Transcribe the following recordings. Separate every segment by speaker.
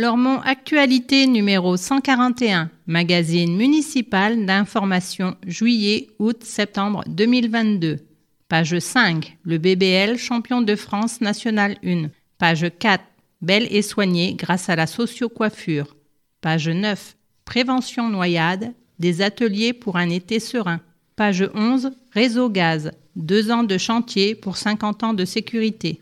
Speaker 1: Lormont Actualité numéro 141, magazine municipal d'information juillet-août-septembre 2022. Page 5, le BBL champion de France national 1. Page 4, belle et soignée grâce à la socio-coiffure. Page 9, prévention noyade, des ateliers pour un été serein. Page 11, réseau gaz, deux ans de chantier pour 50 ans de sécurité.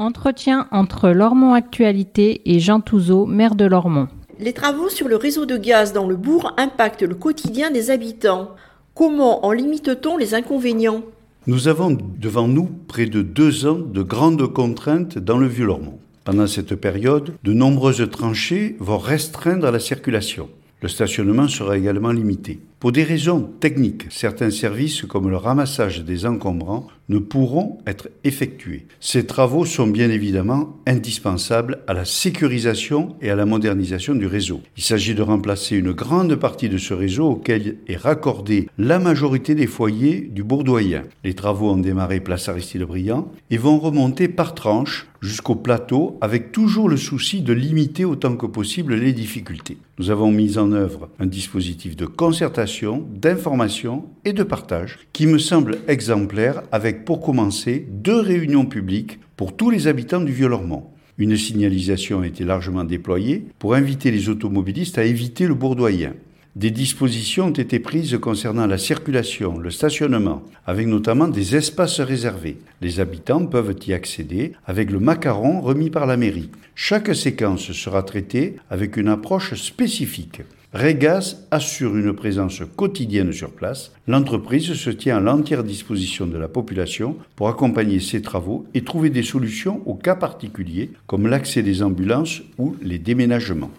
Speaker 1: Entretien entre Lormont Actualité et Jean Touzeau, maire de Lormont.
Speaker 2: Les travaux sur le réseau de gaz dans le bourg impactent le quotidien des habitants. Comment en limite-t-on les inconvénients?
Speaker 3: Nous avons devant nous près de deux ans de grandes contraintes dans le Vieux-Lormont. Pendant cette période, de nombreuses tranchées vont restreindre la circulation. Le stationnement sera également limité. Pour des raisons techniques, certains services comme le ramassage des encombrants ne pourront être effectués. Ces travaux sont bien évidemment indispensables à la sécurisation et à la modernisation du réseau. Il s'agit de remplacer une grande partie de ce réseau auquel est raccordée la majorité des foyers du Bourdoyen. Les travaux ont démarré place Aristide Briand et vont remonter par tranche jusqu'au plateau avec toujours le souci de limiter autant que possible les difficultés. Nous avons mis en œuvre un dispositif de concertation d'information et de partage qui me semble exemplaire avec pour commencer deux réunions publiques pour tous les habitants du Vieux-Lormont. Une signalisation a été largement déployée pour inviter les automobilistes à éviter le bourdoyen. Des dispositions ont été prises concernant la circulation, le stationnement, avec notamment des espaces réservés. Les habitants peuvent y accéder avec le macaron remis par la mairie. Chaque séquence sera traitée avec une approche spécifique. Regas assure une présence quotidienne sur place. L'entreprise se tient à l'entière disposition de la population pour accompagner ces travaux et trouver des solutions aux cas particuliers comme l'accès des ambulances ou les déménagements.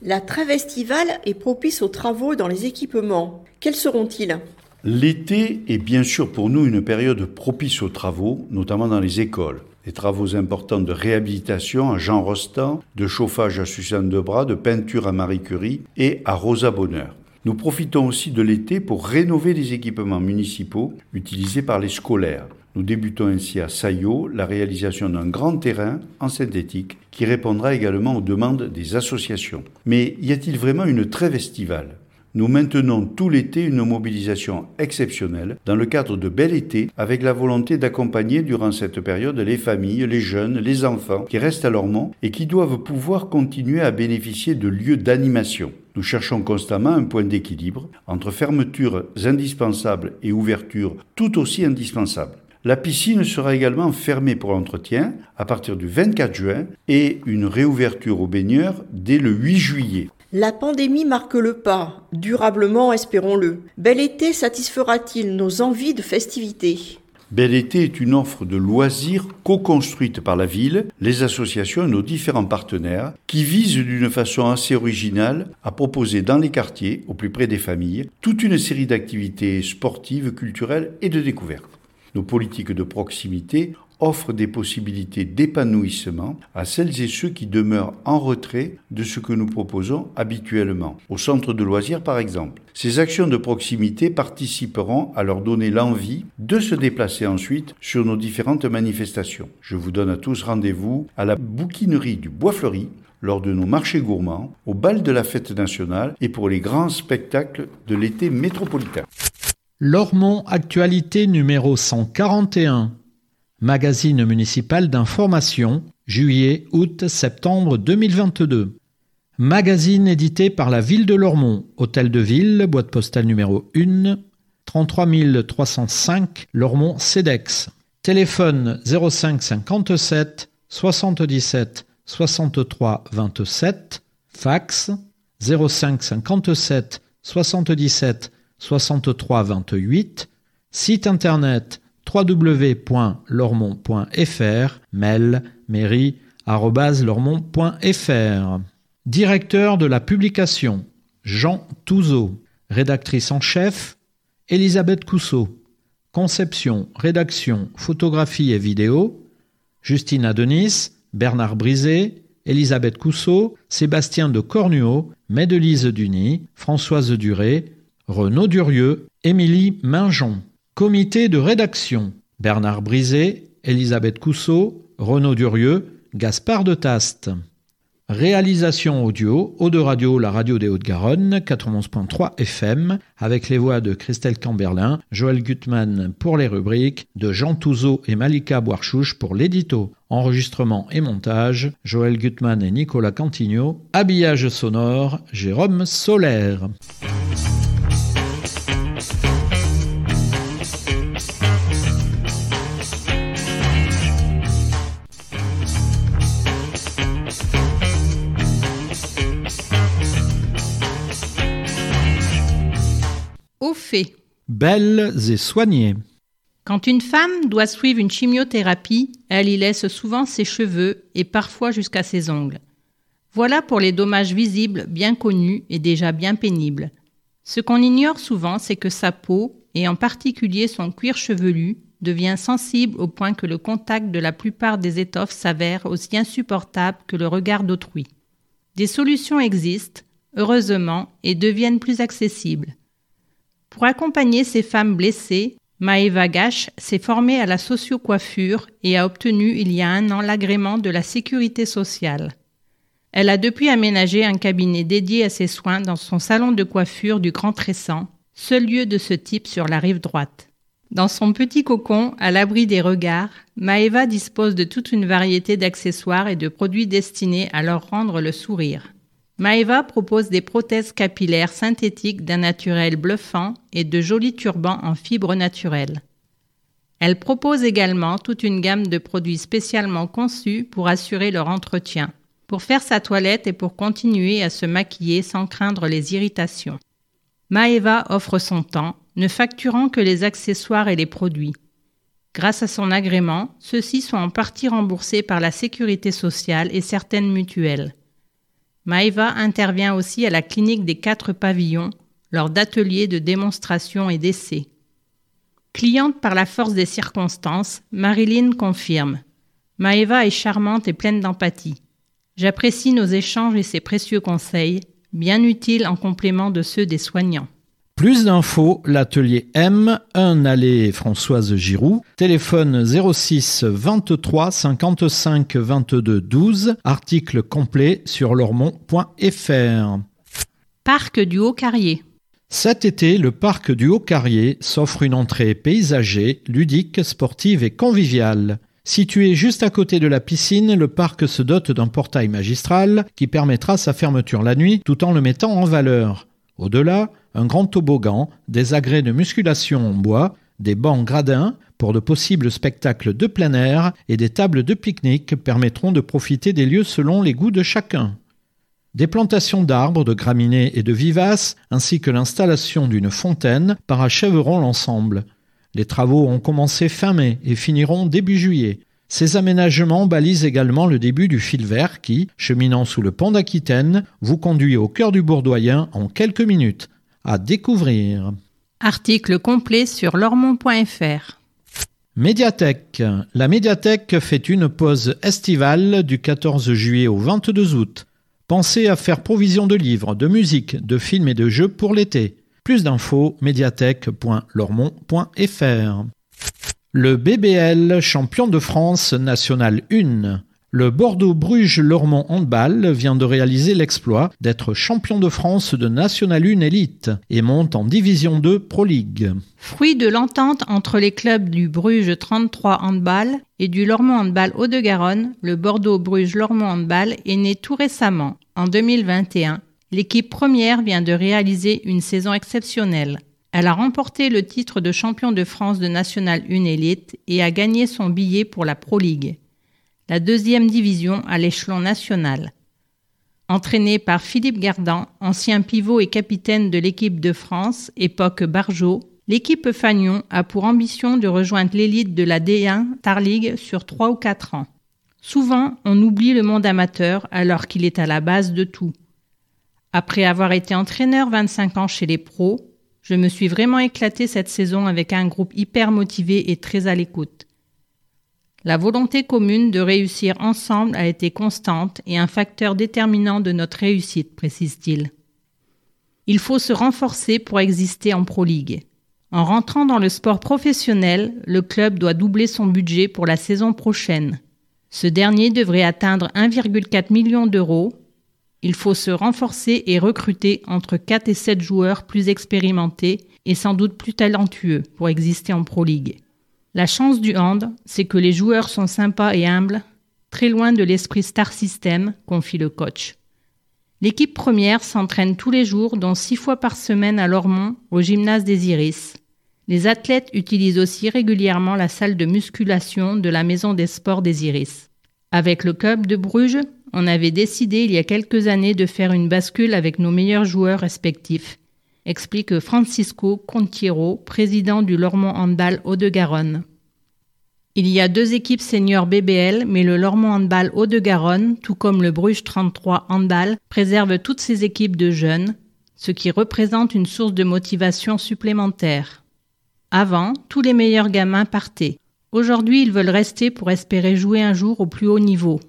Speaker 2: La trêve estivale est propice aux travaux dans les équipements. Quels seront-ils?
Speaker 3: L'été est bien sûr pour nous une période propice aux travaux, notamment dans les écoles des travaux importants de réhabilitation à Jean Rostand, de chauffage à Suzanne Debras, de peinture à Marie Curie et à Rosa Bonheur. Nous profitons aussi de l'été pour rénover les équipements municipaux utilisés par les scolaires. Nous débutons ainsi à Saillot la réalisation d'un grand terrain en synthétique qui répondra également aux demandes des associations. Mais y a-t-il vraiment une trêve estivale? Nous maintenons tout l'été une mobilisation exceptionnelle dans le cadre de Bel été avec la volonté d'accompagner durant cette période les familles, les jeunes, les enfants qui restent à leur nom et qui doivent pouvoir continuer à bénéficier de lieux d'animation. Nous cherchons constamment un point d'équilibre entre fermetures indispensables et ouvertures tout aussi indispensables. La piscine sera également fermée pour entretien à partir du 24 juin et une réouverture aux baigneurs dès le 8 juillet.
Speaker 2: La pandémie marque le pas, durablement espérons-le. Bel été satisfera-t-il nos envies de festivités?
Speaker 3: Bel été est une offre de loisirs co-construite par la ville, les associations et nos différents partenaires qui vise d'une façon assez originale à proposer dans les quartiers, au plus près des familles, toute une série d'activités sportives, culturelles et de découvertes. Nos politiques de proximité offre des possibilités d'épanouissement à celles et ceux qui demeurent en retrait de ce que nous proposons habituellement, au centre de loisirs par exemple. Ces actions de proximité participeront à leur donner l'envie de se déplacer ensuite sur nos différentes manifestations. Je vous donne à tous rendez-vous à la bouquinerie du Bois Fleuri lors de nos marchés gourmands, au bal de la fête nationale et pour les grands spectacles de l'été métropolitain.
Speaker 4: Lormont Actualité numéro 141 magazine municipal d'information, juillet, août, septembre 2022. Magazine édité par la ville de Lormont, hôtel de ville, boîte postale numéro 1, 33 305 Lormont CEDEX. Téléphone 05 57 77 63 27. Fax 05 57 77 63 28. Site internet www.lormont.fr, mail mairie.lormont.fr. Directeur de la publication, Jean Touzeau. Rédactrice en chef, Elisabeth Cousseau. Conception, rédaction, photographie et vidéo, Justina Denis, Bernard Brisé, Elisabeth Cousseau, Sébastien de Cornuau, Médelise Duny, Françoise Duré, Renaud Durieux, Émilie Minjon. Comité de rédaction Bernard Brisé, Elisabeth Cousseau, Renaud Durieux, Gaspard de Taste. Réalisation audio, Eau de Radio, la radio des Hauts-de-Garonne, 91.3 FM, avec les voix de Christelle Camberlin, Joël Gutmann pour les rubriques, de Jean Touzeau et Malika Boarchouche pour l'édito. Enregistrement et montage, Joël Gutmann et Nicolas Cantigno. Habillage sonore, Jérôme Solaire.
Speaker 1: Fait.
Speaker 4: Belles et soignées.
Speaker 1: Quand une femme doit suivre une chimiothérapie, elle y laisse souvent ses cheveux et parfois jusqu'à ses ongles. Voilà pour les dommages visibles bien connus et déjà bien pénibles. Ce qu'on ignore souvent, c'est que sa peau, et en particulier son cuir chevelu, devient sensible au point que le contact de la plupart des étoffes s'avère aussi insupportable que le regard d'autrui. Des solutions existent, heureusement, et deviennent plus accessibles. Pour accompagner ces femmes blessées, Maeva Gash s'est formée à la sociocoiffure et a obtenu il y a un an l'agrément de la sécurité sociale. Elle a depuis aménagé un cabinet dédié à ses soins dans son salon de coiffure du Grand Tressan, seul lieu de ce type sur la rive droite. Dans son petit cocon, à l'abri des regards, Maeva dispose de toute une variété d'accessoires et de produits destinés à leur rendre le sourire. Maeva propose des prothèses capillaires synthétiques d'un naturel bluffant et de jolis turbans en fibres naturelles. Elle propose également toute une gamme de produits spécialement conçus pour assurer leur entretien, pour faire sa toilette et pour continuer à se maquiller sans craindre les irritations. Maeva offre son temps, ne facturant que les accessoires et les produits. Grâce à son agrément, ceux-ci sont en partie remboursés par la sécurité sociale et certaines mutuelles. Maeva intervient aussi à la clinique des quatre pavillons lors d'ateliers de démonstration et d'essais. Cliente par la force des circonstances, Marilyn confirme. Maeva est charmante et pleine d'empathie. J'apprécie nos échanges et ses précieux conseils, bien utiles en complément de ceux des soignants.
Speaker 4: Plus d'infos, l'atelier M, 1 allée Françoise Giroux, téléphone 06 23 55 22 12, article complet sur lormont.fr.
Speaker 1: Parc du Haut-Carrier.
Speaker 4: Cet été, le parc du Haut-Carrier s'offre une entrée paysagée, ludique, sportive et conviviale. Situé juste à côté de la piscine, le parc se dote d'un portail magistral qui permettra sa fermeture la nuit tout en le mettant en valeur. Au-delà, un grand toboggan, des agrès de musculation en bois, des bancs gradins pour de possibles spectacles de plein air et des tables de pique-nique permettront de profiter des lieux selon les goûts de chacun. Des plantations d'arbres, de graminées et de vivaces, ainsi que l'installation d'une fontaine parachèveront l'ensemble. Les travaux ont commencé fin mai et finiront début juillet. Ces aménagements balisent également le début du fil vert qui, cheminant sous le pont d'Aquitaine, vous conduit au cœur du Bourdoyen en quelques minutes. À découvrir.
Speaker 1: Article complet sur lormont.fr.
Speaker 4: Médiathèque. La médiathèque fait une pause estivale du 14 juillet au 22 août. Pensez à faire provision de livres, de musique, de films et de jeux pour l'été. Plus d'infos, médiathèque.lormont.fr. Le BBL, champion de France national 1. Le Bordeaux-Bruges-Lormont Handball vient de réaliser l'exploit d'être champion de France de National 1 Elite et monte en Division 2 Pro League.
Speaker 1: Fruit de l'entente entre les clubs du Bruges 33 Handball et du Lormont Handball Haut-de-Garonne, le Bordeaux-Bruges-Lormont Handball est né tout récemment, en 2021. L'équipe première vient de réaliser une saison exceptionnelle. Elle a remporté le titre de champion de France de National 1 Elite et a gagné son billet pour la Pro League la deuxième division à l'échelon national. Entraîné par Philippe Gardan, ancien pivot et capitaine de l'équipe de France, époque Barjot, l'équipe Fagnon a pour ambition de rejoindre l'élite de la D1 Tar sur trois ou quatre ans. Souvent, on oublie le monde amateur alors qu'il est à la base de tout. Après avoir été entraîneur 25 ans chez les pros, je me suis vraiment éclaté cette saison avec un groupe hyper motivé et très à l'écoute. La volonté commune de réussir ensemble a été constante et un facteur déterminant de notre réussite, précise-t-il. Il faut se renforcer pour exister en Pro League. En rentrant dans le sport professionnel, le club doit doubler son budget pour la saison prochaine. Ce dernier devrait atteindre 1,4 million d'euros. Il faut se renforcer et recruter entre 4 et 7 joueurs plus expérimentés et sans doute plus talentueux pour exister en Pro League. La chance du hand, c'est que les joueurs sont sympas et humbles, très loin de l'esprit star system, confie le coach. L'équipe première s'entraîne tous les jours, dont six fois par semaine à Lormont, au gymnase des Iris. Les athlètes utilisent aussi régulièrement la salle de musculation de la Maison des Sports des Iris. Avec le club de Bruges, on avait décidé il y a quelques années de faire une bascule avec nos meilleurs joueurs respectifs, explique Francisco Contiero, président du Lormont Handball Haut-de-Garonne. Il y a deux équipes seniors BBL, mais le Lormont Handball Haut-de-Garonne, tout comme le Bruges 33 Handball, préserve toutes ces équipes de jeunes, ce qui représente une source de motivation supplémentaire. Avant, tous les meilleurs gamins partaient. Aujourd'hui, ils veulent rester pour espérer jouer un jour au plus haut niveau.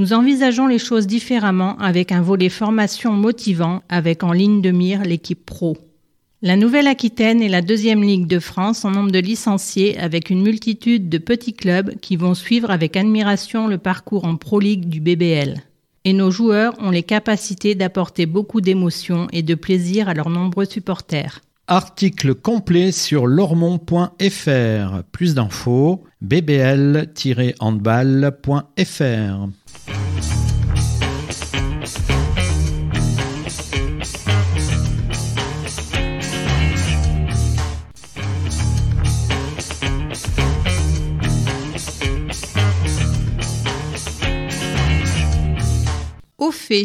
Speaker 1: Nous envisageons les choses différemment avec un volet formation motivant avec en ligne de mire l'équipe pro. La Nouvelle-Aquitaine est la deuxième ligue de France en nombre de licenciés avec une multitude de petits clubs qui vont suivre avec admiration le parcours en Pro League du BBL. Et nos joueurs ont les capacités d'apporter beaucoup d'émotion et de plaisir à leurs nombreux supporters.
Speaker 4: Article complet sur lormont.fr. Plus d'infos bbl-handball.fr.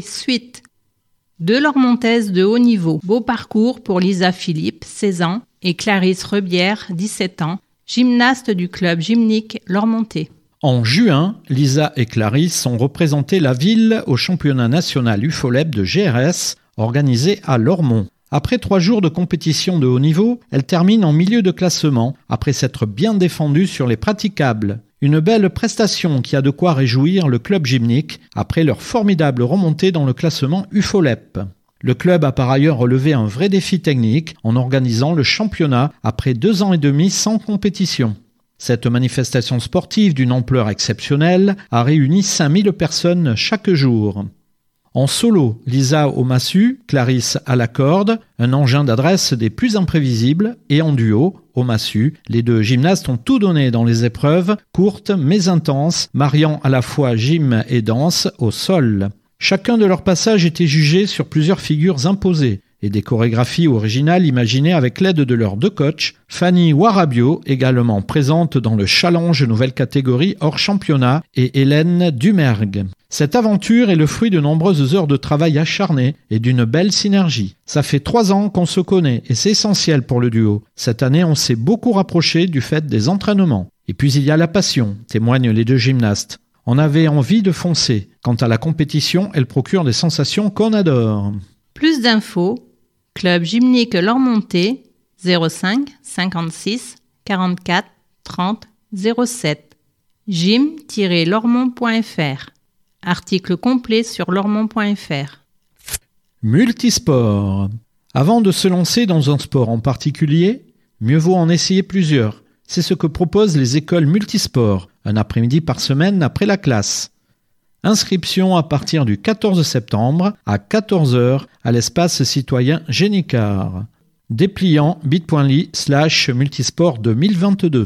Speaker 1: suite. Deux Lormontaises de haut niveau. Beau parcours pour Lisa Philippe, 16 ans, et Clarisse Rebière, 17 ans, gymnaste du club gymnique Lormontais.
Speaker 4: En juin, Lisa et Clarisse ont représenté la ville au championnat national UFOLEB de GRS organisé à Lormont. Après trois jours de compétition de haut niveau, elles terminent en milieu de classement après s'être bien défendues sur les praticables. Une belle prestation qui a de quoi réjouir le club gymnique après leur formidable remontée dans le classement UFOLEP. Le club a par ailleurs relevé un vrai défi technique en organisant le championnat après deux ans et demi sans compétition. Cette manifestation sportive d'une ampleur exceptionnelle a réuni 5000 personnes chaque jour. En solo, Lisa au massue, Clarisse à la corde, un engin d'adresse des plus imprévisibles, et en duo, au massue, les deux gymnastes ont tout donné dans les épreuves, courtes mais intenses, mariant à la fois gym et danse au sol. Chacun de leurs passages était jugé sur plusieurs figures imposées et des chorégraphies originales imaginées avec l'aide de leurs deux coachs, Fanny Warabio, également présente dans le challenge nouvelle catégorie hors championnat, et Hélène Dumergue. Cette aventure est le fruit de nombreuses heures de travail acharné et d'une belle synergie. Ça fait trois ans qu'on se connaît et c'est essentiel pour le duo. Cette année, on s'est beaucoup rapproché du fait des entraînements. Et puis il y a la passion, témoignent les deux gymnastes. On avait envie de foncer. Quant à la compétition, elle procure des sensations qu'on adore.
Speaker 1: Plus d'infos, Club Gymnique Lormonté 05 56 44 30 07 gym-lormont.fr Article complet sur lormont.fr.
Speaker 4: Multisport. Avant de se lancer dans un sport en particulier, mieux vaut en essayer plusieurs. C'est ce que proposent les écoles multisports, un après-midi par semaine après la classe. Inscription à partir du 14 septembre à 14h à l'espace citoyen Génicard. Dépliant bit.ly slash multisport 2022.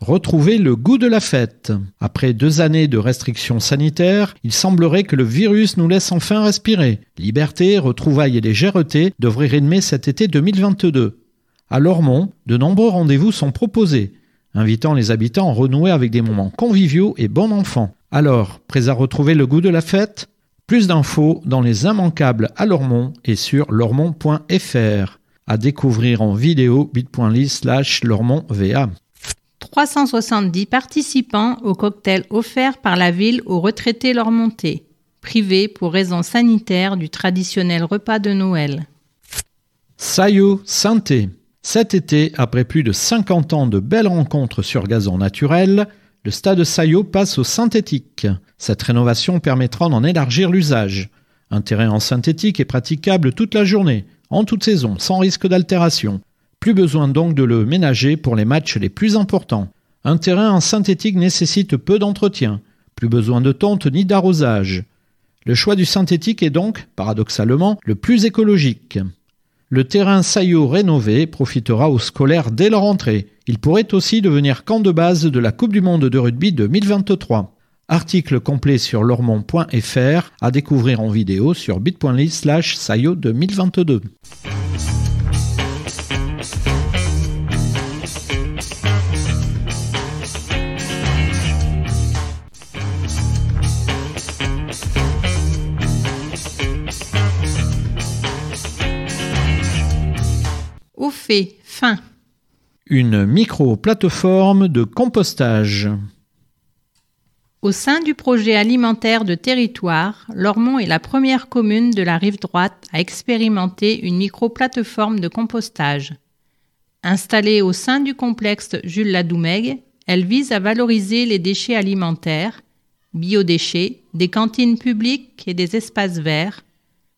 Speaker 4: Retrouvez le goût de la fête. Après deux années de restrictions sanitaires, il semblerait que le virus nous laisse enfin respirer. Liberté, retrouvailles et légèreté devraient régner cet été 2022. À Lormont, de nombreux rendez-vous sont proposés, invitant les habitants à renouer avec des moments conviviaux et bons enfants. Alors, prêts à retrouver le goût de la fête Plus d'infos dans les immanquables à Lormont et sur lormont.fr. À découvrir en vidéo bit.ly slash lormontva.
Speaker 1: 370 participants au cocktail offert par la ville aux retraités Lormontais, privés pour raisons sanitaires du traditionnel repas de Noël.
Speaker 4: Sayo Santé. Cet été, après plus de 50 ans de belles rencontres sur gazon naturel, le stade Saillot passe au synthétique. Cette rénovation permettra d'en élargir l'usage. Un terrain en synthétique est praticable toute la journée, en toute saison, sans risque d'altération. Plus besoin donc de le ménager pour les matchs les plus importants. Un terrain en synthétique nécessite peu d'entretien, plus besoin de tonte ni d'arrosage. Le choix du synthétique est donc, paradoxalement, le plus écologique. Le terrain Saillot rénové profitera aux scolaires dès leur entrée. Il pourrait aussi devenir camp de base de la Coupe du Monde de rugby 2023. Article complet sur lormont.fr à découvrir en vidéo sur bit.ly slash 2022.
Speaker 1: Fin.
Speaker 4: Une micro-plateforme de compostage.
Speaker 1: Au sein du projet alimentaire de territoire, Lormont est la première commune de la rive droite à expérimenter une micro-plateforme de compostage. Installée au sein du complexe Jules Ladoumègue, elle vise à valoriser les déchets alimentaires, biodéchets, des cantines publiques et des espaces verts,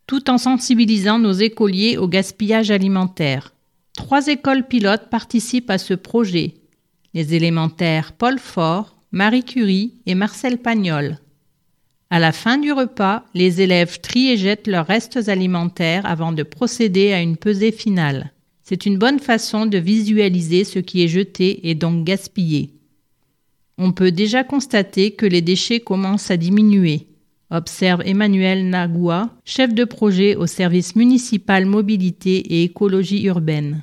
Speaker 1: tout en sensibilisant nos écoliers au gaspillage alimentaire. Trois écoles pilotes participent à ce projet. Les élémentaires Paul Fort, Marie Curie et Marcel Pagnol. À la fin du repas, les élèves trient et jettent leurs restes alimentaires avant de procéder à une pesée finale. C'est une bonne façon de visualiser ce qui est jeté et donc gaspillé. On peut déjà constater que les déchets commencent à diminuer, observe Emmanuel Nagoua, chef de projet au service municipal mobilité et écologie urbaine.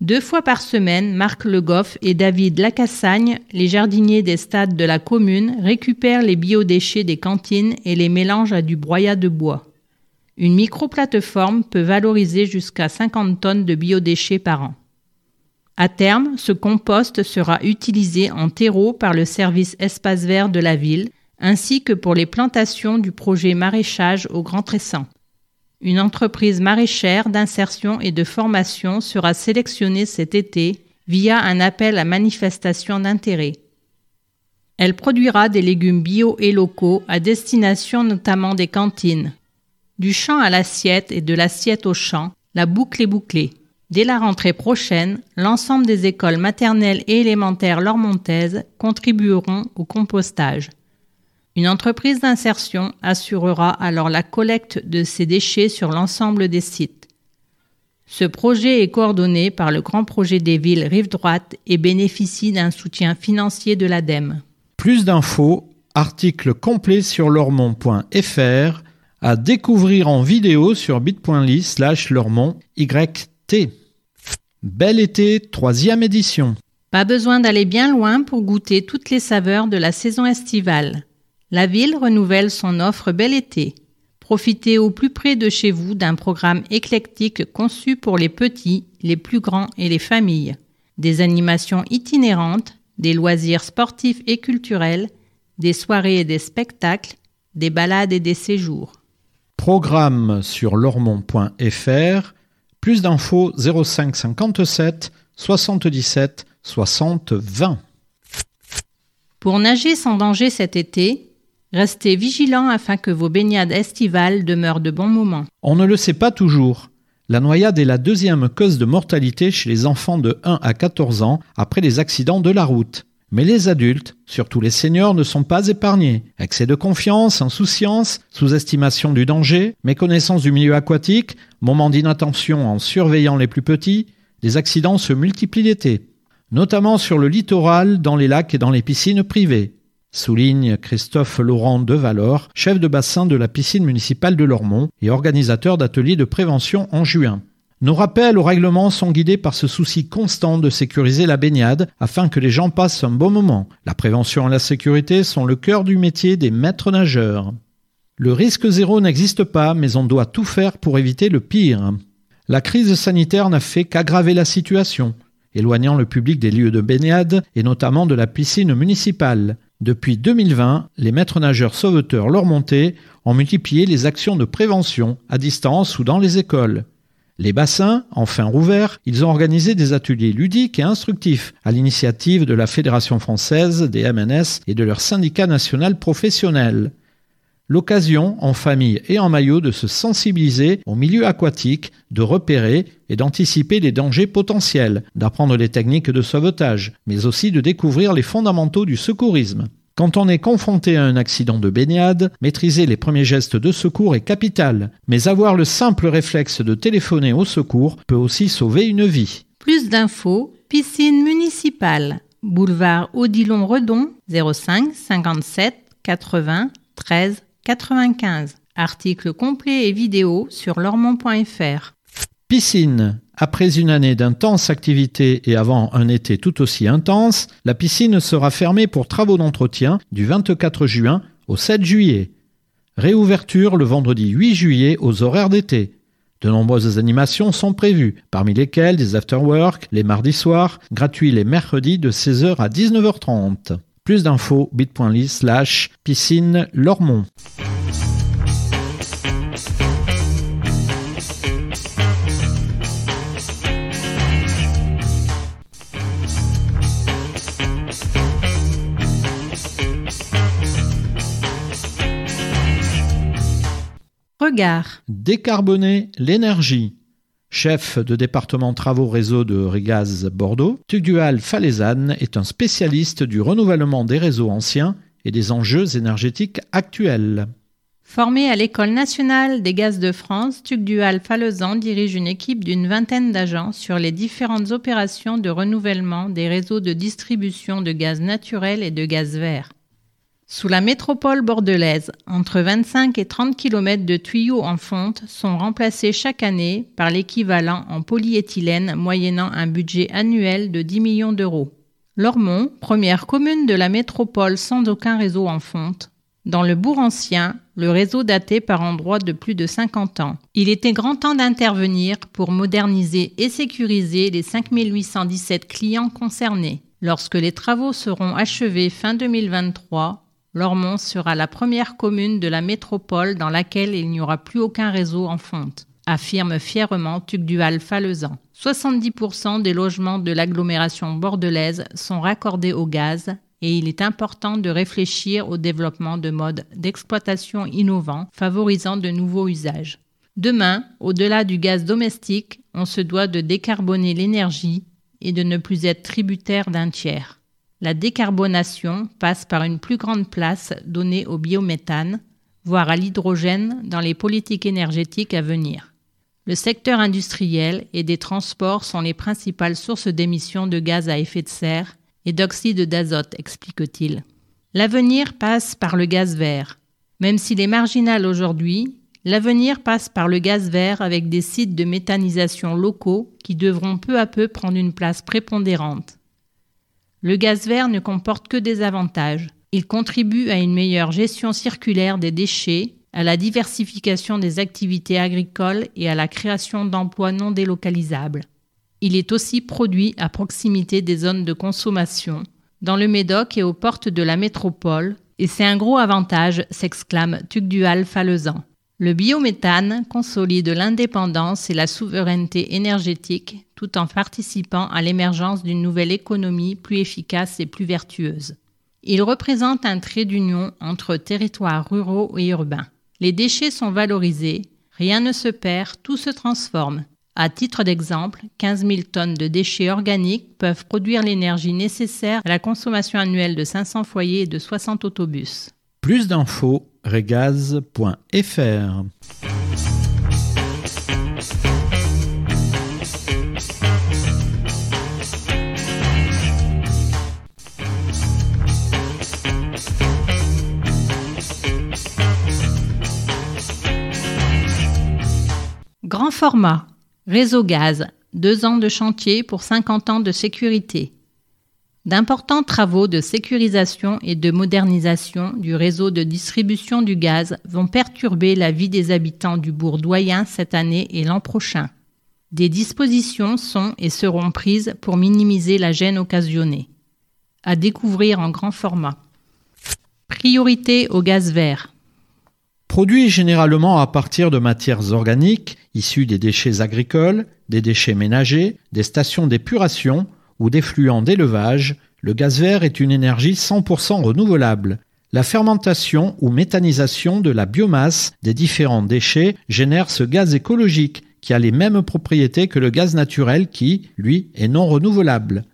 Speaker 1: Deux fois par semaine, Marc Le Goff et David Lacassagne, les jardiniers des stades de la commune, récupèrent les biodéchets des cantines et les mélangent à du broyat de bois. Une micro-plateforme peut valoriser jusqu'à 50 tonnes de biodéchets par an. À terme, ce compost sera utilisé en terreau par le service espace vert de la ville, ainsi que pour les plantations du projet maraîchage au Grand Tressan. Une entreprise maraîchère d'insertion et de formation sera sélectionnée cet été via un appel à manifestation d'intérêt. Elle produira des légumes bio et locaux à destination notamment des cantines. Du champ à l'assiette et de l'assiette au champ, la boucle est bouclée. Dès la rentrée prochaine, l'ensemble des écoles maternelles et élémentaires lormontaises contribueront au compostage. Une entreprise d'insertion assurera alors la collecte de ces déchets sur l'ensemble des sites. Ce projet est coordonné par le Grand Projet des villes Rive Droite et bénéficie d'un soutien financier de l'ADEME.
Speaker 4: Plus d'infos, article complet sur lormont.fr à découvrir en vidéo sur bit.ly slash yt. Bel été, troisième édition.
Speaker 1: Pas besoin d'aller bien loin pour goûter toutes les saveurs de la saison estivale. La ville renouvelle son offre bel été. Profitez au plus près de chez vous d'un programme éclectique conçu pour les petits, les plus grands et les familles. Des animations itinérantes, des loisirs sportifs et culturels, des soirées et des spectacles, des balades et des séjours.
Speaker 4: Programme sur lormont.fr. Plus d'infos 05 57 77 60 20.
Speaker 1: Pour nager sans danger cet été, Restez vigilants afin que vos baignades estivales demeurent de bons moments.
Speaker 4: On ne le sait pas toujours. La noyade est la deuxième cause de mortalité chez les enfants de 1 à 14 ans après les accidents de la route. Mais les adultes, surtout les seniors, ne sont pas épargnés. Excès de confiance, insouciance, sous-estimation du danger, méconnaissance du milieu aquatique, moment d'inattention en surveillant les plus petits, les accidents se multiplient l'été, notamment sur le littoral, dans les lacs et dans les piscines privées souligne Christophe Laurent de Valor, chef de bassin de la piscine municipale de Lormont et organisateur d'ateliers de prévention en juin. Nos rappels au règlement sont guidés par ce souci constant de sécuriser la baignade afin que les gens passent un bon moment. La prévention et la sécurité sont le cœur du métier des maîtres nageurs. Le risque zéro n'existe pas, mais on doit tout faire pour éviter le pire. La crise sanitaire n'a fait qu'aggraver la situation, éloignant le public des lieux de baignade et notamment de la piscine municipale. Depuis 2020, les maîtres nageurs sauveteurs Lormontais ont multiplié les actions de prévention à distance ou dans les écoles. Les bassins, enfin rouverts, ils ont organisé des ateliers ludiques et instructifs à l'initiative de la Fédération française des MNS et de leur syndicat national professionnel. L'occasion, en famille et en maillot, de se sensibiliser au milieu aquatique, de repérer et d'anticiper les dangers potentiels, d'apprendre les techniques de sauvetage, mais aussi de découvrir les fondamentaux du secourisme. Quand on est confronté à un accident de baignade, maîtriser les premiers gestes de secours est capital, mais avoir le simple réflexe de téléphoner au secours peut aussi sauver une vie.
Speaker 1: Plus d'infos, piscine municipale, boulevard Odilon Redon, 05 57 80 13 95. Article complet et vidéo sur lormont.fr.
Speaker 4: Piscine. Après une année d'intense activité et avant un été tout aussi intense, la piscine sera fermée pour travaux d'entretien du 24 juin au 7 juillet. Réouverture le vendredi 8 juillet aux horaires d'été. De nombreuses animations sont prévues, parmi lesquelles des after-work les mardis soirs, gratuits les mercredis de 16h à 19h30. Plus d'infos bit.ly slash piscine Lormont.
Speaker 1: Regard.
Speaker 4: Décarboner l'énergie. Chef de département travaux réseau de Régaz Bordeaux, Tugdual Falezane est un spécialiste du renouvellement des réseaux anciens et des enjeux énergétiques actuels.
Speaker 1: Formé à l'École nationale des gaz de France, Tugdual Falezan dirige une équipe d'une vingtaine d'agents sur les différentes opérations de renouvellement des réseaux de distribution de gaz naturel et de gaz vert. Sous la métropole bordelaise, entre 25 et 30 km de tuyaux en fonte sont remplacés chaque année par l'équivalent en polyéthylène moyennant un budget annuel de 10 millions d'euros. Lormont, première commune de la métropole sans aucun réseau en fonte. Dans le bourg ancien, le réseau datait par endroits de plus de 50 ans. Il était grand temps d'intervenir pour moderniser et sécuriser les 5817 clients concernés. Lorsque les travaux seront achevés fin 2023, Lormont sera la première commune de la métropole dans laquelle il n'y aura plus aucun réseau en fonte, affirme fièrement Tugdual Falezan. 70% des logements de l'agglomération bordelaise sont raccordés au gaz et il est important de réfléchir au développement de modes d'exploitation innovants favorisant de nouveaux usages. Demain, au-delà du gaz domestique, on se doit de décarboner l'énergie et de ne plus être tributaire d'un tiers. La décarbonation passe par une plus grande place donnée au biométhane, voire à l'hydrogène dans les politiques énergétiques à venir. Le secteur industriel et des transports sont les principales sources d'émissions de gaz à effet de serre et d'oxyde d'azote, explique-t-il. L'avenir passe par le gaz vert. Même s'il est marginal aujourd'hui, l'avenir passe par le gaz vert avec des sites de méthanisation locaux qui devront peu à peu prendre une place prépondérante. Le gaz vert ne comporte que des avantages. Il contribue à une meilleure gestion circulaire des déchets, à la diversification des activités agricoles et à la création d'emplois non délocalisables. Il est aussi produit à proximité des zones de consommation, dans le Médoc et aux portes de la métropole, et c'est un gros avantage, s'exclame Tugdual Falezan. Le biométhane consolide l'indépendance et la souveraineté énergétique tout en participant à l'émergence d'une nouvelle économie plus efficace et plus vertueuse. Il représente un trait d'union entre territoires ruraux et urbains. Les déchets sont valorisés, rien ne se perd, tout se transforme. À titre d'exemple, 15 000 tonnes de déchets organiques peuvent produire l'énergie nécessaire à la consommation annuelle de 500 foyers et de 60 autobus.
Speaker 4: Plus d'infos, regaz.fr.
Speaker 1: Grand format. Réseau gaz. Deux ans de chantier pour 50 ans de sécurité. D'importants travaux de sécurisation et de modernisation du réseau de distribution du gaz vont perturber la vie des habitants du bourg doyen cette année et l'an prochain. Des dispositions sont et seront prises pour minimiser la gêne occasionnée. À découvrir en grand format. Priorité au gaz vert.
Speaker 4: Produit généralement à partir de matières organiques issues des déchets agricoles, des déchets ménagers, des stations d'épuration ou des fluents d'élevage, le gaz vert est une énergie 100% renouvelable. La fermentation ou méthanisation de la biomasse des différents déchets génère ce gaz écologique qui a les mêmes propriétés que le gaz naturel qui, lui, est non renouvelable.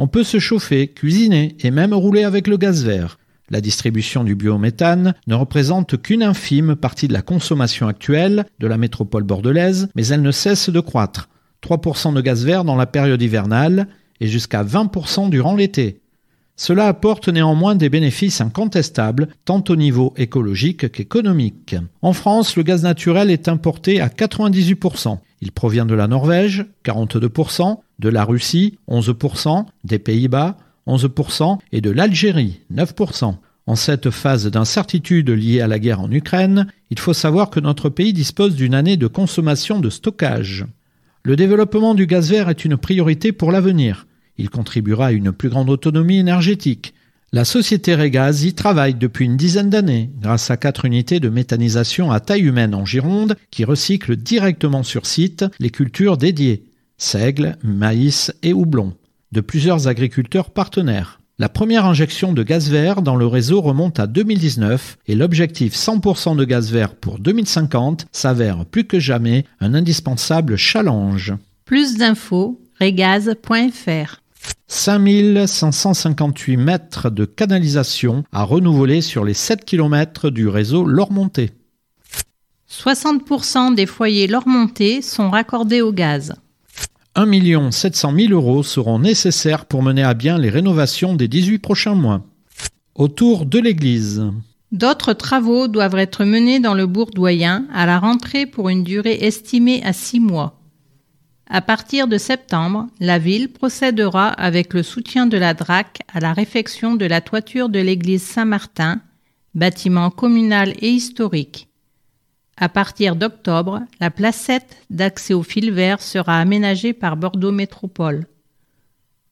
Speaker 4: On peut se chauffer, cuisiner et même rouler avec le gaz vert. La distribution du biométhane ne représente qu'une infime partie de la consommation actuelle de la métropole bordelaise, mais elle ne cesse de croître. 3% de gaz vert dans la période hivernale et jusqu'à 20% durant l'été. Cela apporte néanmoins des bénéfices incontestables, tant au niveau écologique qu'économique. En France, le gaz naturel est importé à 98%. Il provient de la Norvège, 42%, de la Russie, 11%, des Pays-Bas, 11%, et de l'Algérie, 9%. En cette phase d'incertitude liée à la guerre en Ukraine, il faut savoir que notre pays dispose d'une année de consommation de stockage. Le développement du gaz vert est une priorité pour l'avenir. Il contribuera à une plus grande autonomie énergétique. La société Régaz y travaille depuis une dizaine d'années grâce à quatre unités de méthanisation à taille humaine en Gironde qui recyclent directement sur site les cultures dédiées seigle, maïs et houblon de plusieurs agriculteurs partenaires. La première injection de gaz vert dans le réseau remonte à 2019 et l'objectif 100% de gaz vert pour 2050 s'avère plus que jamais un indispensable challenge.
Speaker 1: Plus d'infos, regaz.fr
Speaker 4: 5558 mètres de canalisation à renouveler sur les 7 km du réseau Lormonté.
Speaker 1: 60% des foyers Lormonté sont raccordés au gaz.
Speaker 4: 1 700 000 euros seront nécessaires pour mener à bien les rénovations des 18 prochains mois. Autour de l'église.
Speaker 1: D'autres travaux doivent être menés dans le bourg-doyen à la rentrée pour une durée estimée à 6 mois. À partir de septembre, la ville procédera avec le soutien de la DRAC à la réfection de la toiture de l'église Saint-Martin, bâtiment communal et historique. À partir d'octobre, la placette d'accès au fil vert sera aménagée par Bordeaux Métropole.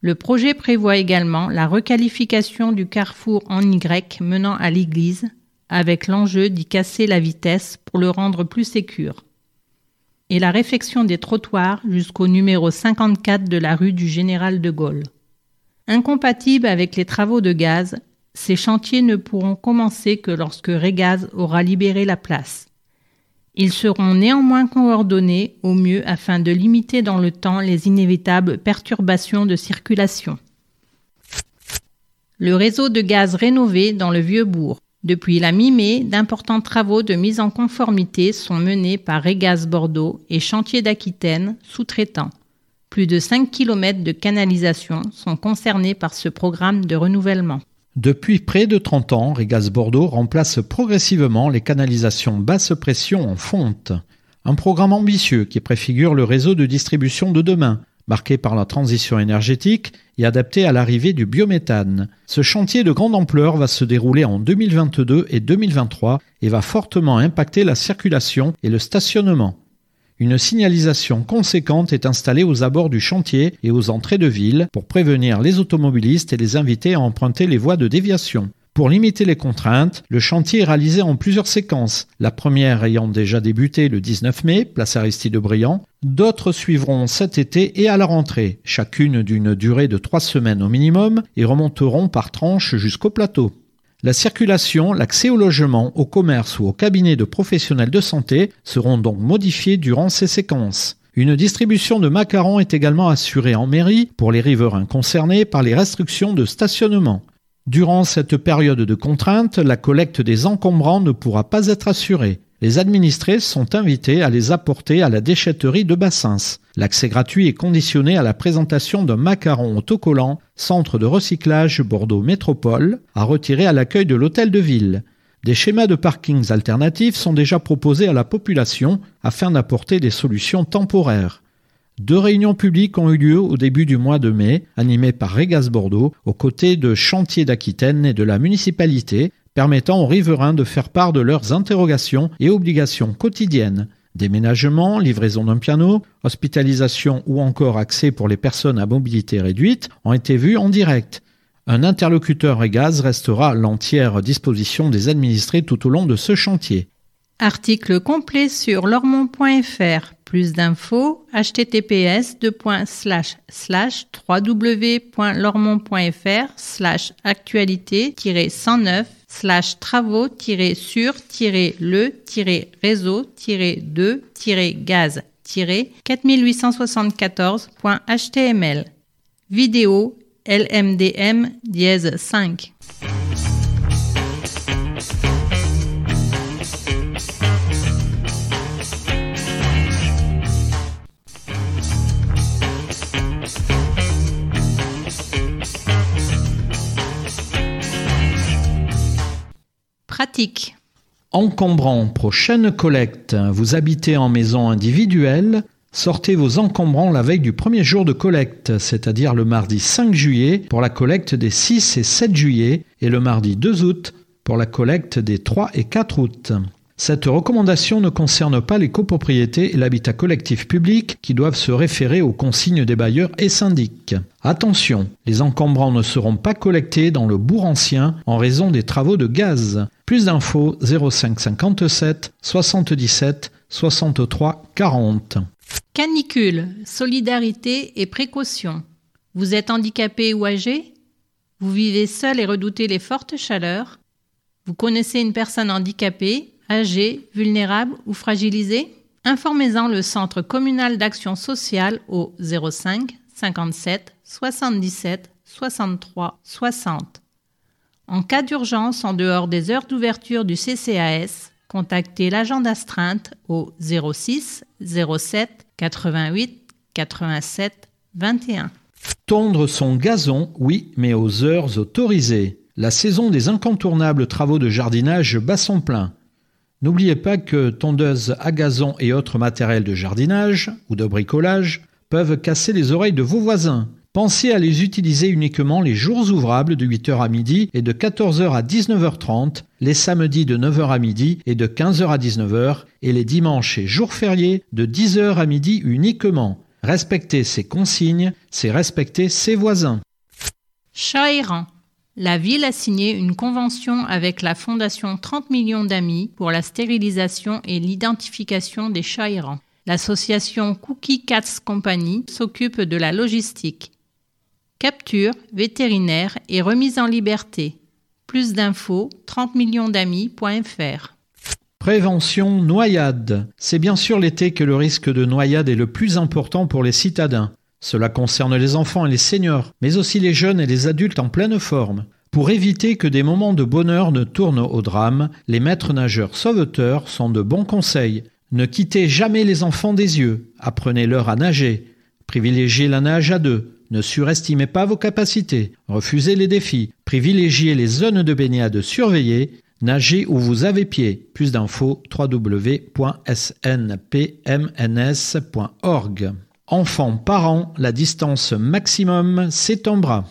Speaker 1: Le projet prévoit également la requalification du carrefour en Y menant à l'église, avec l'enjeu d'y casser la vitesse pour le rendre plus sécure, et la réfection des trottoirs jusqu'au numéro 54 de la rue du Général de Gaulle. Incompatibles avec les travaux de gaz, ces chantiers ne pourront commencer que lorsque Régaz aura libéré la place. Ils seront néanmoins coordonnés au mieux afin de limiter dans le temps les inévitables perturbations de circulation. Le réseau de gaz rénové dans le Vieux-Bourg. Depuis la mi-mai, d'importants travaux de mise en conformité sont menés par Régaz Bordeaux et Chantier d'Aquitaine, sous-traitants. Plus de 5 km de canalisation sont concernés par ce programme de renouvellement.
Speaker 4: Depuis près de 30 ans, Régaz Bordeaux remplace progressivement les canalisations basse pression en fonte. Un programme ambitieux qui préfigure le réseau de distribution de demain, marqué par la transition énergétique et adapté à l'arrivée du biométhane. Ce chantier de grande ampleur va se dérouler en 2022 et 2023 et va fortement impacter la circulation et le stationnement. Une signalisation conséquente est installée aux abords du chantier et aux entrées de ville pour prévenir les automobilistes et les inviter à emprunter les voies de déviation. Pour limiter les contraintes, le chantier est réalisé en plusieurs séquences, la première ayant déjà débuté le 19 mai, place Aristide Briand. D'autres suivront cet été et à la rentrée, chacune d'une durée de trois semaines au minimum, et remonteront par tranches jusqu'au plateau. La circulation, l'accès au logement, au commerce ou au cabinet de professionnels de santé seront donc modifiés durant ces séquences. Une distribution de macarons est également assurée en mairie pour les riverains concernés par les restrictions de stationnement. Durant cette période de contrainte, la collecte des encombrants ne pourra pas être assurée. Les administrés sont invités à les apporter à la déchetterie de Bassins. L'accès gratuit est conditionné à la présentation d'un macaron autocollant Centre de recyclage Bordeaux Métropole à retirer à l'accueil de l'hôtel de ville. Des schémas de parkings alternatifs sont déjà proposés à la population afin d'apporter des solutions temporaires. Deux réunions publiques ont eu lieu au début du mois de mai, animées par Régas Bordeaux, aux côtés de Chantiers d'Aquitaine et de la municipalité, permettant aux riverains de faire part de leurs interrogations et obligations quotidiennes. Déménagement, livraison d'un piano, hospitalisation ou encore accès pour les personnes à mobilité réduite ont été vus en direct. Un interlocuteur gaz restera à l'entière disposition des administrés tout au long de ce chantier.
Speaker 1: Article complet sur lormont.fr. Plus d'infos https www.lormont.fr actualité 109 slash travaux sur le réseau 2 gaz 4874.html Vidéo LMDM dièse 5 Pratique.
Speaker 4: Encombrant prochaine collecte. Vous habitez en maison individuelle. Sortez vos encombrants la veille du premier jour de collecte, c'est-à-dire le mardi 5 juillet pour la collecte des 6 et 7 juillet et le mardi 2 août pour la collecte des 3 et 4 août. Cette recommandation ne concerne pas les copropriétés et l'habitat collectif public qui doivent se référer aux consignes des bailleurs et syndics. Attention, les encombrants ne seront pas collectés dans le bourg ancien en raison des travaux de gaz. Plus d'infos 05 57 77 63 40.
Speaker 1: Canicule, solidarité et précaution. Vous êtes handicapé ou âgé? Vous vivez seul et redoutez les fortes chaleurs? Vous connaissez une personne handicapée? Âgés, vulnérables ou fragilisés Informez-en le Centre communal d'action sociale au 05 57 77 63 60. En cas d'urgence en dehors des heures d'ouverture du CCAS, contactez l'agent d'astreinte au 06 07 88 87 21.
Speaker 4: Tondre son gazon, oui, mais aux heures autorisées. La saison des incontournables travaux de jardinage bat son plein. N'oubliez pas que tondeuses à gazon et autres matériels de jardinage ou de bricolage peuvent casser les oreilles de vos voisins. Pensez à les utiliser uniquement les jours ouvrables de 8h à midi et de 14h à 19h30, les samedis de 9h à midi et de 15h à 19h, et les dimanches et jours fériés de 10h à midi uniquement. Respecter ces consignes, c'est respecter ses voisins.
Speaker 1: Chat la ville a signé une convention avec la Fondation 30 millions d'amis pour la stérilisation et l'identification des chats errants. L'association Cookie Cats Company s'occupe de la logistique. Capture, vétérinaire et remise en liberté. Plus d'infos 30 millions d'amis.fr.
Speaker 4: Prévention noyade. C'est bien sûr l'été que le risque de noyade est le plus important pour les citadins. Cela concerne les enfants et les seniors, mais aussi les jeunes et les adultes en pleine forme. Pour éviter que des moments de bonheur ne tournent au drame, les maîtres nageurs sauveteurs sont de bons conseils. Ne quittez jamais les enfants des yeux, apprenez-leur à nager, privilégiez la nage à deux, ne surestimez pas vos capacités, refusez les défis, privilégiez les zones de baignade surveillées, nagez où vous avez pied. Plus d'infos www.snpmns.org. Enfants, parents, la distance maximum, c'est un bras.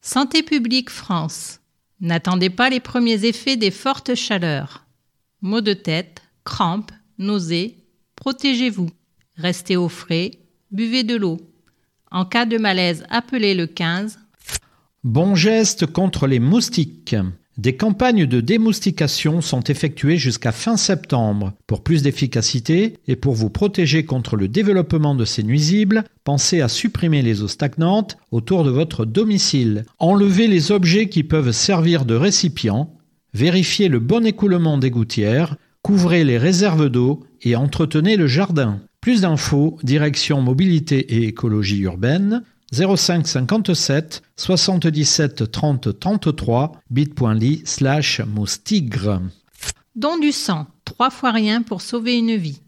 Speaker 1: Santé publique France. N'attendez pas les premiers effets des fortes chaleurs. Maux de tête, crampes, nausées, protégez-vous. Restez au frais, buvez de l'eau. En cas de malaise, appelez le 15.
Speaker 4: Bon geste contre les moustiques. Des campagnes de démoustication sont effectuées jusqu'à fin septembre. Pour plus d'efficacité et pour vous protéger contre le développement de ces nuisibles, pensez à supprimer les eaux stagnantes autour de votre domicile. Enlevez les objets qui peuvent servir de récipient. Vérifiez le bon écoulement des gouttières. Couvrez les réserves d'eau et entretenez le jardin. Plus d'infos, direction mobilité et écologie urbaine, 05 57 77 30 33 bit.ly slash moustigre.
Speaker 1: Don du sang, trois fois rien pour sauver une vie.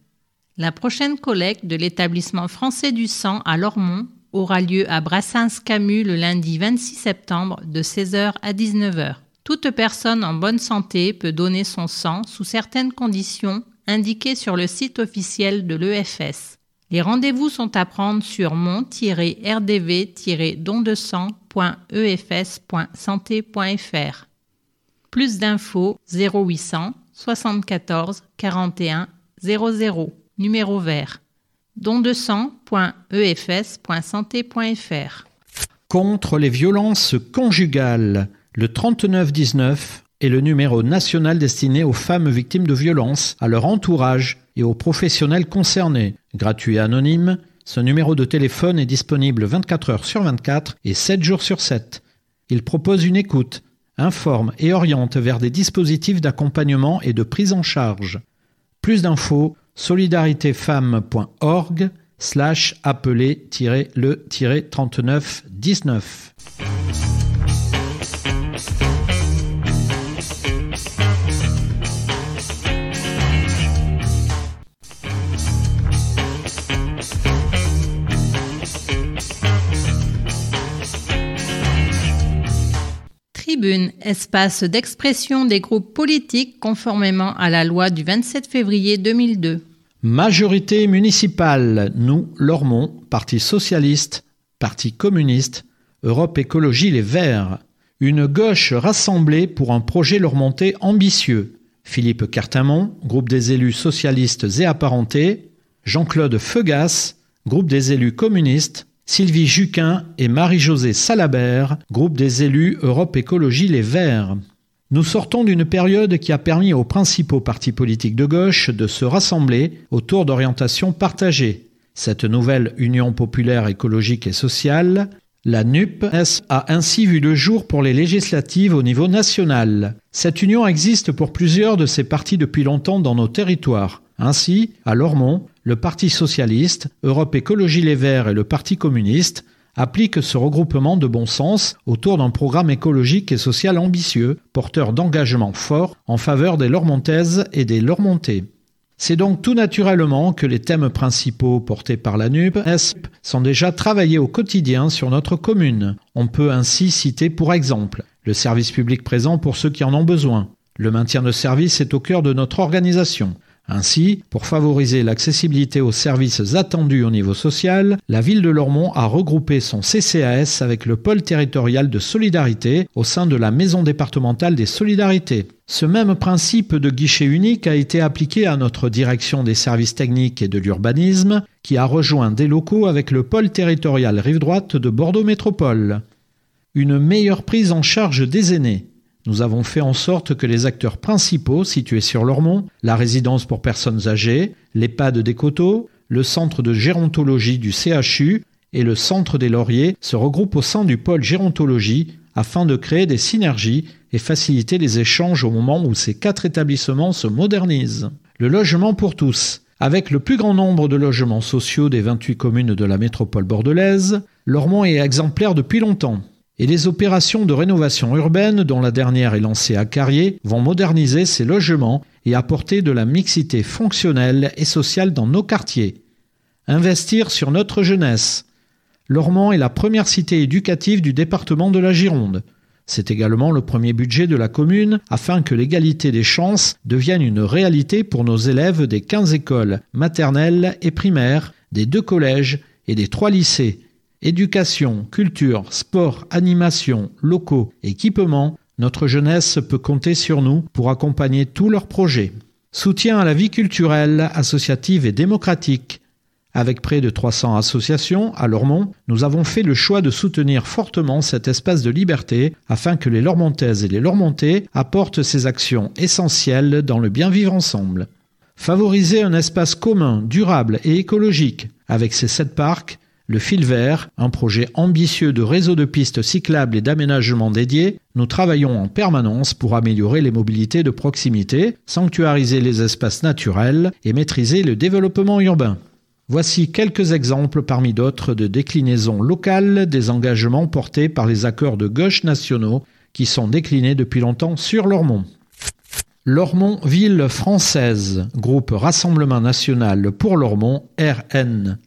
Speaker 1: La prochaine collecte de l'établissement français du sang à Lormont aura lieu à Brassens-Camus le lundi 26 septembre de 16h à 19h. Toute personne en bonne santé peut donner son sang sous certaines conditions indiquées sur le site officiel de l'EFS. Les rendez-vous sont à prendre sur mon-rdv-dondesang.efs.santé.fr. Plus d'infos 0800 74 41 00 numéro vert dondesang.efs.santé.fr
Speaker 4: Contre les violences conjugales, le 3919 est le numéro national destiné aux femmes victimes de violences, à leur entourage et aux professionnels concernés. Gratuit et anonyme, ce numéro de téléphone est disponible 24 heures sur 24 et 7 jours sur 7. Il propose une écoute, informe et oriente vers des dispositifs d'accompagnement et de prise en charge. Plus d'infos, solidaritéfemmes.org slash appeler-le-39
Speaker 1: Espace d'expression des groupes politiques conformément à la loi du 27 février 2002.
Speaker 4: Majorité municipale, nous, Lormont, Parti socialiste, Parti communiste, Europe Écologie Les Verts. Une gauche rassemblée pour un projet Lormontais ambitieux. Philippe Cartamont, groupe des élus socialistes et apparentés, Jean-Claude Feugas, groupe des élus communistes, Sylvie Juquin et Marie-Josée Salabert, groupe des élus Europe Écologie Les Verts. Nous sortons d'une période qui a permis aux principaux partis politiques de gauche de se rassembler autour d'orientations partagées. Cette nouvelle Union populaire écologique et sociale, la NUPES, a ainsi vu le jour pour les législatives au niveau national. Cette union existe pour plusieurs de ces partis depuis longtemps dans nos territoires. Ainsi, à Lormont, le Parti socialiste, Europe Écologie Les Verts et le Parti communiste applique ce regroupement de bon sens autour d'un programme écologique et social ambitieux, porteur d'engagement fort en faveur des Lormontaises et des Lormontais. C'est donc tout naturellement que les thèmes principaux portés par la NUP sont déjà travaillés au quotidien sur notre commune. On peut ainsi citer pour exemple le service public présent pour ceux qui en ont besoin. Le maintien de service est au cœur de notre organisation. Ainsi, pour favoriser l'accessibilité aux services attendus au niveau social, la ville de Lormont a regroupé son CCAS avec le pôle territorial de solidarité au sein de la Maison départementale des solidarités. Ce même principe de guichet unique a été appliqué à notre direction des services techniques et de l'urbanisme, qui a rejoint des locaux avec le pôle territorial rive droite de Bordeaux Métropole. Une meilleure prise en charge des aînés. Nous avons fait en sorte que les acteurs principaux situés sur Lormont, la résidence pour personnes âgées, l'EHPAD des Coteaux, le centre de gérontologie du CHU et le centre des Lauriers se regroupent au sein du pôle gérontologie afin de créer des synergies et faciliter les échanges au moment où ces quatre établissements se modernisent. Le logement pour tous. Avec le plus grand nombre de logements sociaux des 28 communes de la métropole bordelaise, Lormont est exemplaire depuis longtemps et les opérations de rénovation urbaine, dont la dernière est lancée à Carrier, vont moderniser ces logements et apporter de la mixité fonctionnelle et sociale dans nos quartiers. Investir sur notre jeunesse. Lormont est la première cité éducative du département de la Gironde. C'est également le premier budget de la commune afin que l'égalité des chances devienne une réalité pour nos élèves des 15 écoles maternelles et primaires, des deux collèges et des trois lycées Éducation, culture, sport, animation, locaux, équipement, notre jeunesse peut compter sur nous pour accompagner tous leurs projets. Soutien à la vie culturelle, associative et démocratique. Avec près de 300 associations à Lormont, nous avons fait le choix de soutenir fortement cet espace de liberté afin que les Lormontaises et les Lormontais apportent ces actions essentielles dans le bien vivre ensemble. Favoriser un espace commun, durable et écologique avec ses sept parcs le fil vert, un projet ambitieux de réseau de pistes cyclables et d'aménagement dédiés, nous travaillons en permanence pour améliorer les mobilités de proximité, sanctuariser les espaces naturels et maîtriser le développement urbain. Voici quelques exemples parmi d'autres de déclinaisons locales des engagements portés par les accords de gauche nationaux qui sont déclinés depuis longtemps sur Lormont. Lormont Ville Française, groupe Rassemblement National pour Lormont, RN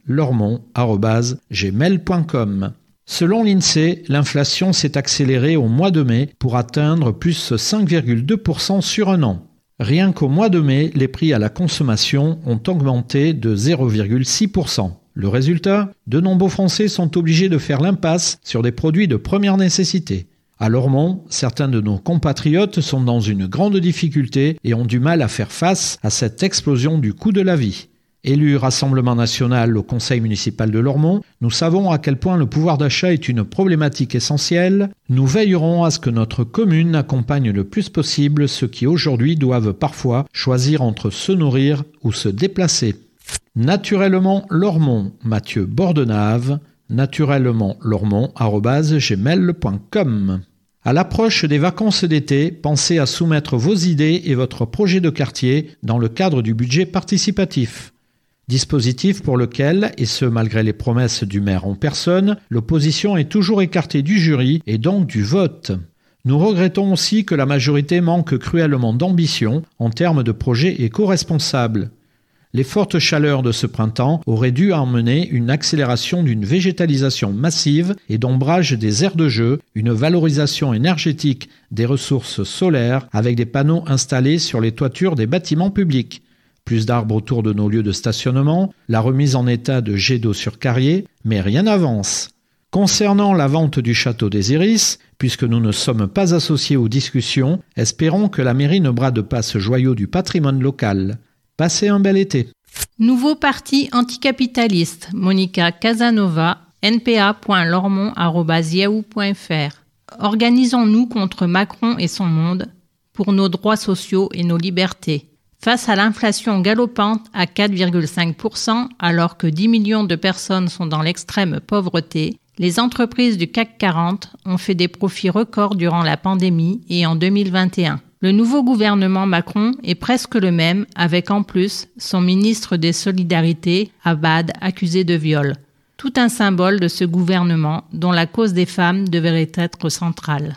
Speaker 4: gmail.com. Selon l'INSEE, l'inflation s'est accélérée au mois de mai pour atteindre plus 5,2% sur un an. Rien qu'au mois de mai, les prix à la consommation ont augmenté de 0,6%. Le résultat? De nombreux Français sont obligés de faire l'impasse sur des produits de première nécessité. À Lormont, certains de nos compatriotes sont dans une grande difficulté et ont du mal à faire face à cette explosion du coût de la vie. Élu Rassemblement national au conseil municipal de Lormont, nous savons à quel point le pouvoir d'achat est une problématique essentielle. Nous veillerons à ce que notre commune accompagne le plus possible ceux qui aujourd'hui doivent parfois choisir entre se nourrir ou se déplacer. Naturellement Lormont, Mathieu Bordenave, naturellement lormont@gmail.com. À l'approche des vacances d'été, pensez à soumettre vos idées et votre projet de quartier dans le cadre du budget participatif dispositif pour lequel, et ce malgré les promesses du maire en personne, l'opposition est toujours écartée du jury et donc du vote. Nous regrettons aussi que la majorité manque cruellement d'ambition en termes de projets éco-responsables. Les fortes chaleurs de ce printemps auraient dû emmener une accélération d'une végétalisation massive et d'ombrage des aires de jeu, une valorisation énergétique des ressources solaires avec des panneaux installés sur les toitures des bâtiments publics plus d'arbres autour de nos lieux de stationnement, la remise en état de jets d'eau sur carrier, mais rien n'avance. Concernant la vente du château des Iris, puisque nous ne sommes pas associés aux discussions, espérons que la mairie ne brade pas ce joyau du patrimoine local. Passez un bel été.
Speaker 1: Nouveau parti anticapitaliste, Monica Casanova, npa.lormont.yahoo.fr. Organisons-nous contre Macron et son monde pour nos droits sociaux et nos libertés. Face à l'inflation galopante à 4,5%, alors que 10 millions de personnes sont dans l'extrême pauvreté, les entreprises du CAC 40 ont fait des profits records durant la pandémie et en 2021. Le nouveau gouvernement Macron est presque le même, avec en plus son ministre des Solidarités, Abad, accusé de viol. Tout un symbole de ce gouvernement dont la cause des femmes devrait être centrale.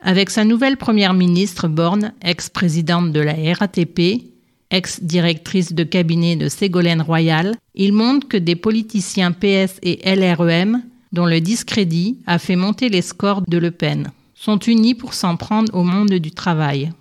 Speaker 1: Avec sa nouvelle première ministre Borne, ex-présidente de la RATP, ex-directrice de cabinet de Ségolène Royal, il montre que des politiciens PS et LREM, dont le discrédit a fait monter les scores de Le Pen, sont unis pour s'en prendre au monde du travail.